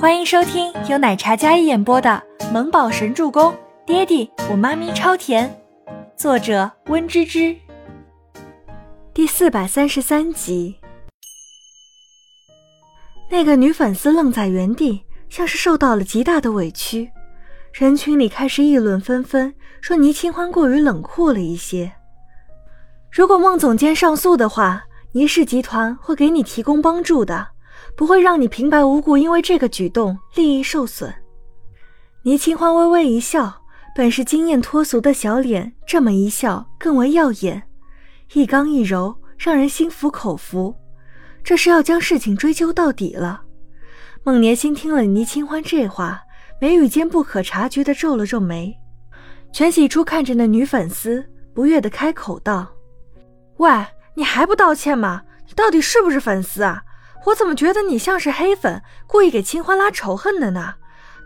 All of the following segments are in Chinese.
欢迎收听由奶茶加一演播的《萌宝神助攻》，爹地我妈咪超甜，作者温芝芝。第四百三十三集。那个女粉丝愣在原地，像是受到了极大的委屈。人群里开始议论纷纷，说倪清欢过于冷酷了一些。如果孟总监上诉的话，倪氏集团会给你提供帮助的。不会让你平白无故因为这个举动利益受损。倪清欢微微一笑，本是惊艳脱俗的小脸，这么一笑更为耀眼，一刚一柔，让人心服口服。这是要将事情追究到底了。孟年心听了倪清欢这话，眉宇间不可察觉地皱了皱眉。全喜初看着那女粉丝，不悦地开口道：“喂，你还不道歉吗？你到底是不是粉丝啊？”我怎么觉得你像是黑粉，故意给清欢拉仇恨的呢？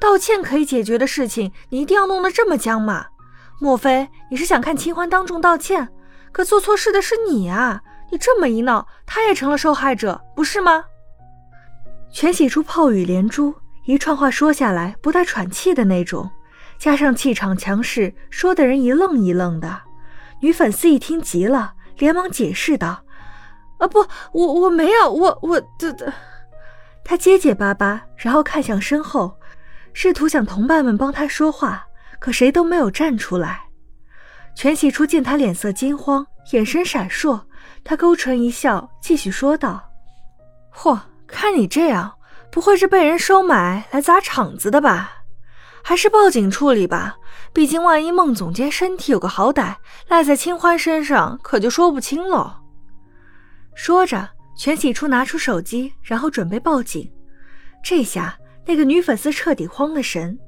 道歉可以解决的事情，你一定要弄得这么僵吗？莫非你是想看清欢当众道歉？可做错事的是你啊！你这么一闹，他也成了受害者，不是吗？全喜初炮雨连珠，一串话说下来不带喘气的那种，加上气场强势，说的人一愣一愣的。女粉丝一听急了，连忙解释道。啊不，我我没有，我我这这，他结结巴巴，然后看向身后，试图想同伴们帮他说话，可谁都没有站出来。全喜初见他脸色惊慌，眼神闪烁，他勾唇一笑，继续说道：“嚯，看你这样，不会是被人收买来砸场子的吧？还是报警处理吧，毕竟万一孟总监身体有个好歹，赖在清欢身上可就说不清喽。”说着，全喜初拿出手机，然后准备报警。这下那个女粉丝彻底慌了神。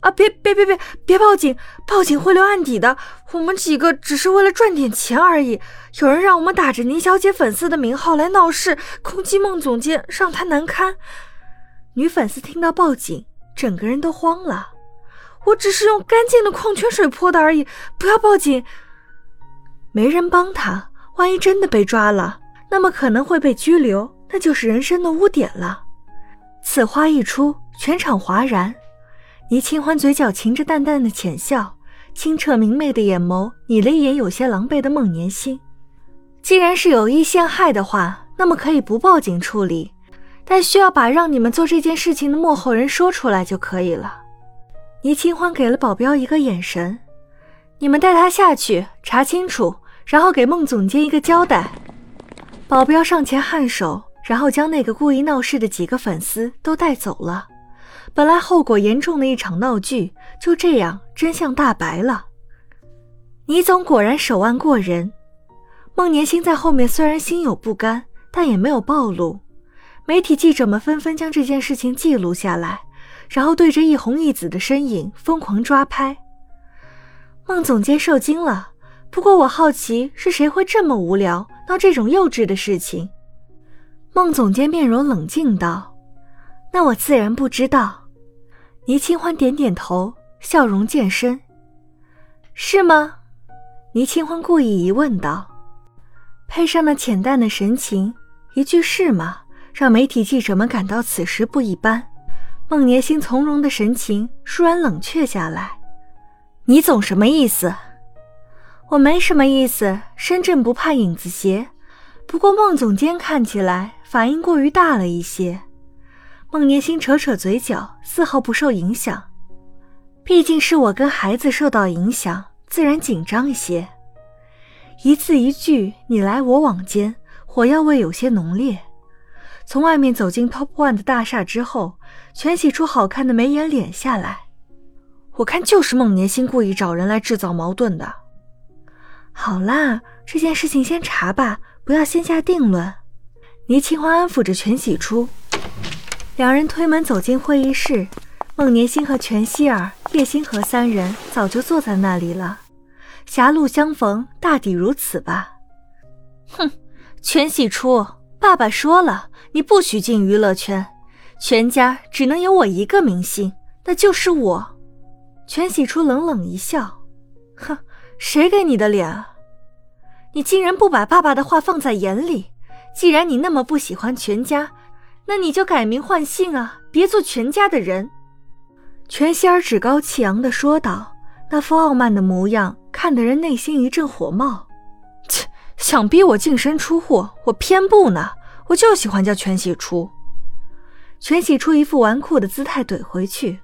啊！别别别别别报警！报警会留案底的。我们几个只是为了赚点钱而已。有人让我们打着宁小姐粉丝的名号来闹事，攻击孟总监，让他难堪。女粉丝听到报警，整个人都慌了。我只是用干净的矿泉水泼的而已，不要报警。没人帮他，万一真的被抓了。那么可能会被拘留，那就是人生的污点了。此话一出，全场哗然。倪清欢嘴角噙着淡淡的浅笑，清澈明媚的眼眸睨了一眼有些狼狈的孟年心。既然是有意陷害的话，那么可以不报警处理，但需要把让你们做这件事情的幕后人说出来就可以了。倪清欢给了保镖一个眼神：“你们带他下去查清楚，然后给孟总监一个交代。”保镖上前颔首，然后将那个故意闹事的几个粉丝都带走了。本来后果严重的一场闹剧，就这样真相大白了。倪总果然手腕过人。孟年星在后面虽然心有不甘，但也没有暴露。媒体记者们纷纷将这件事情记录下来，然后对着一红一紫的身影疯狂抓拍。孟总监受惊了。不过我好奇是谁会这么无聊闹这种幼稚的事情。孟总监面容冷静道：“那我自然不知道。”倪清欢点点头，笑容渐深。“是吗？”倪清欢故意疑问道，配上那浅淡的神情，一句“是吗”，让媒体记者们感到此时不一般。孟年星从容的神情倏然冷却下来。“倪总什么意思？”我没什么意思，身正不怕影子斜。不过孟总监看起来反应过于大了一些。孟年星扯扯嘴角，丝毫不受影响。毕竟是我跟孩子受到影响，自然紧张一些。一字一句你来我往间，火药味有些浓烈。从外面走进 Top One 的大厦之后，全洗出好看的眉眼脸下来。我看就是孟年星故意找人来制造矛盾的。好啦，这件事情先查吧，不要先下定论。倪清欢安抚着全喜初，两人推门走进会议室。孟年星和全希儿、叶星河三人早就坐在那里了。狭路相逢，大抵如此吧。哼，全喜初，爸爸说了，你不许进娱乐圈，全家只能有我一个明星，那就是我。全喜初冷冷一笑，哼。谁给你的脸啊？你竟然不把爸爸的话放在眼里！既然你那么不喜欢全家，那你就改名换姓啊，别做全家的人。”全希儿趾高气扬地说道，那副傲慢的模样看得人内心一阵火冒。切，想逼我净身出户，我偏不呢，我就喜欢叫全喜初。全喜初一副纨绔的姿态怼回去。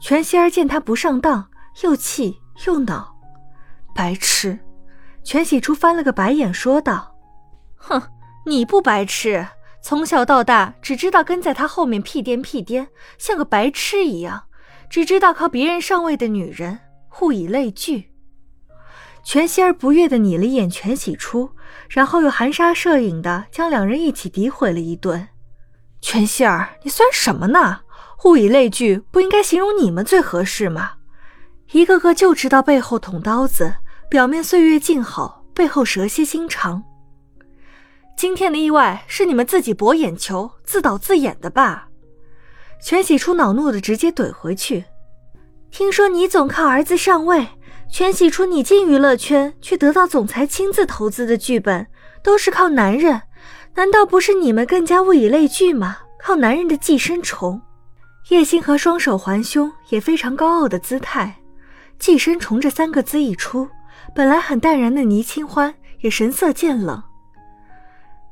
全希儿见他不上当，又气又恼，白痴。全喜初翻了个白眼，说道：“哼，你不白痴，从小到大只知道跟在他后面屁颠屁颠，像个白痴一样，只知道靠别人上位的女人，物以类聚。”全希儿不悦的睨了一眼全喜初，然后又含沙射影的将两人一起诋毁了一顿。全希儿，你算什么呢？物以类聚不应该形容你们最合适吗？一个个就知道背后捅刀子，表面岁月静好，背后蛇蝎心肠。今天的意外是你们自己博眼球、自导自演的吧？全喜初恼怒的直接怼回去。听说你总靠儿子上位，全喜初你进娱乐圈却得到总裁亲自投资的剧本，都是靠男人，难道不是你们更加物以类聚吗？靠男人的寄生虫。叶星河双手环胸，也非常高傲的姿态。寄生虫这三个字一出，本来很淡然的倪清欢也神色渐冷。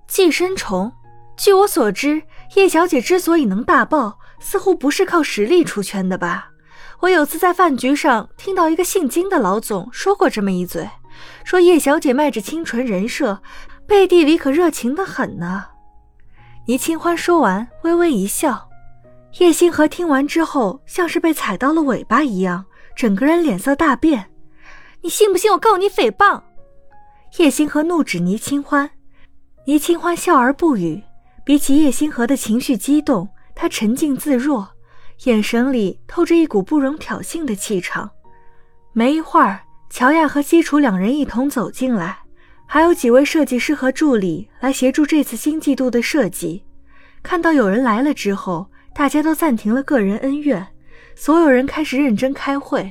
寄生虫，据我所知，叶小姐之所以能大爆，似乎不是靠实力出圈的吧？我有次在饭局上听到一个姓金的老总说过这么一嘴，说叶小姐卖着清纯人设，背地里可热情的很呢。倪清欢说完，微微一笑。叶星河听完之后，像是被踩到了尾巴一样，整个人脸色大变。你信不信我告你诽谤？叶星河怒指倪清欢，倪清欢笑而不语。比起叶星河的情绪激动，他沉静自若，眼神里透着一股不容挑衅的气场。没一会儿，乔亚和西楚两人一同走进来，还有几位设计师和助理来协助这次新季度的设计。看到有人来了之后。大家都暂停了个人恩怨，所有人开始认真开会。